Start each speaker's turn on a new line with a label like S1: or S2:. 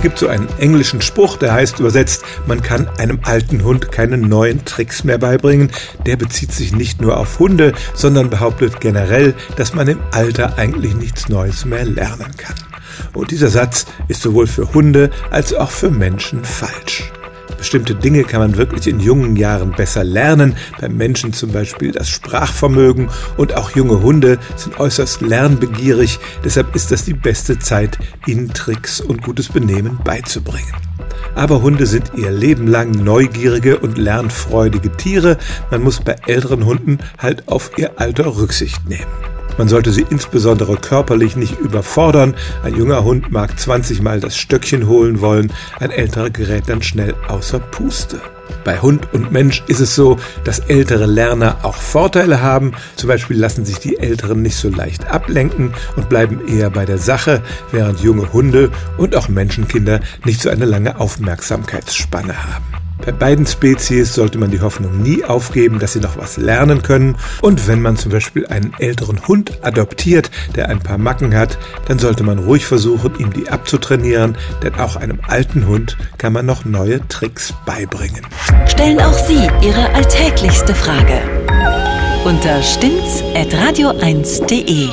S1: Es gibt so einen englischen Spruch, der heißt übersetzt, man kann einem alten Hund keine neuen Tricks mehr beibringen. Der bezieht sich nicht nur auf Hunde, sondern behauptet generell, dass man im Alter eigentlich nichts Neues mehr lernen kann. Und dieser Satz ist sowohl für Hunde als auch für Menschen falsch. Bestimmte Dinge kann man wirklich in jungen Jahren besser lernen, beim Menschen zum Beispiel das Sprachvermögen und auch junge Hunde sind äußerst lernbegierig, deshalb ist das die beste Zeit, ihnen Tricks und gutes Benehmen beizubringen. Aber Hunde sind ihr Leben lang neugierige und lernfreudige Tiere, man muss bei älteren Hunden halt auf ihr Alter Rücksicht nehmen. Man sollte sie insbesondere körperlich nicht überfordern. Ein junger Hund mag 20 Mal das Stöckchen holen wollen, ein älterer gerät dann schnell außer Puste. Bei Hund und Mensch ist es so, dass ältere Lerner auch Vorteile haben. Zum Beispiel lassen sich die Älteren nicht so leicht ablenken und bleiben eher bei der Sache, während junge Hunde und auch Menschenkinder nicht so eine lange Aufmerksamkeitsspanne haben. Bei beiden Spezies sollte man die Hoffnung nie aufgeben, dass sie noch was lernen können. Und wenn man zum Beispiel einen älteren Hund adoptiert, der ein paar Macken hat, dann sollte man ruhig versuchen, ihm die abzutrainieren, denn auch einem alten Hund kann man noch neue Tricks beibringen.
S2: Stellen auch Sie Ihre alltäglichste Frage unter stimmtz.radio1.de.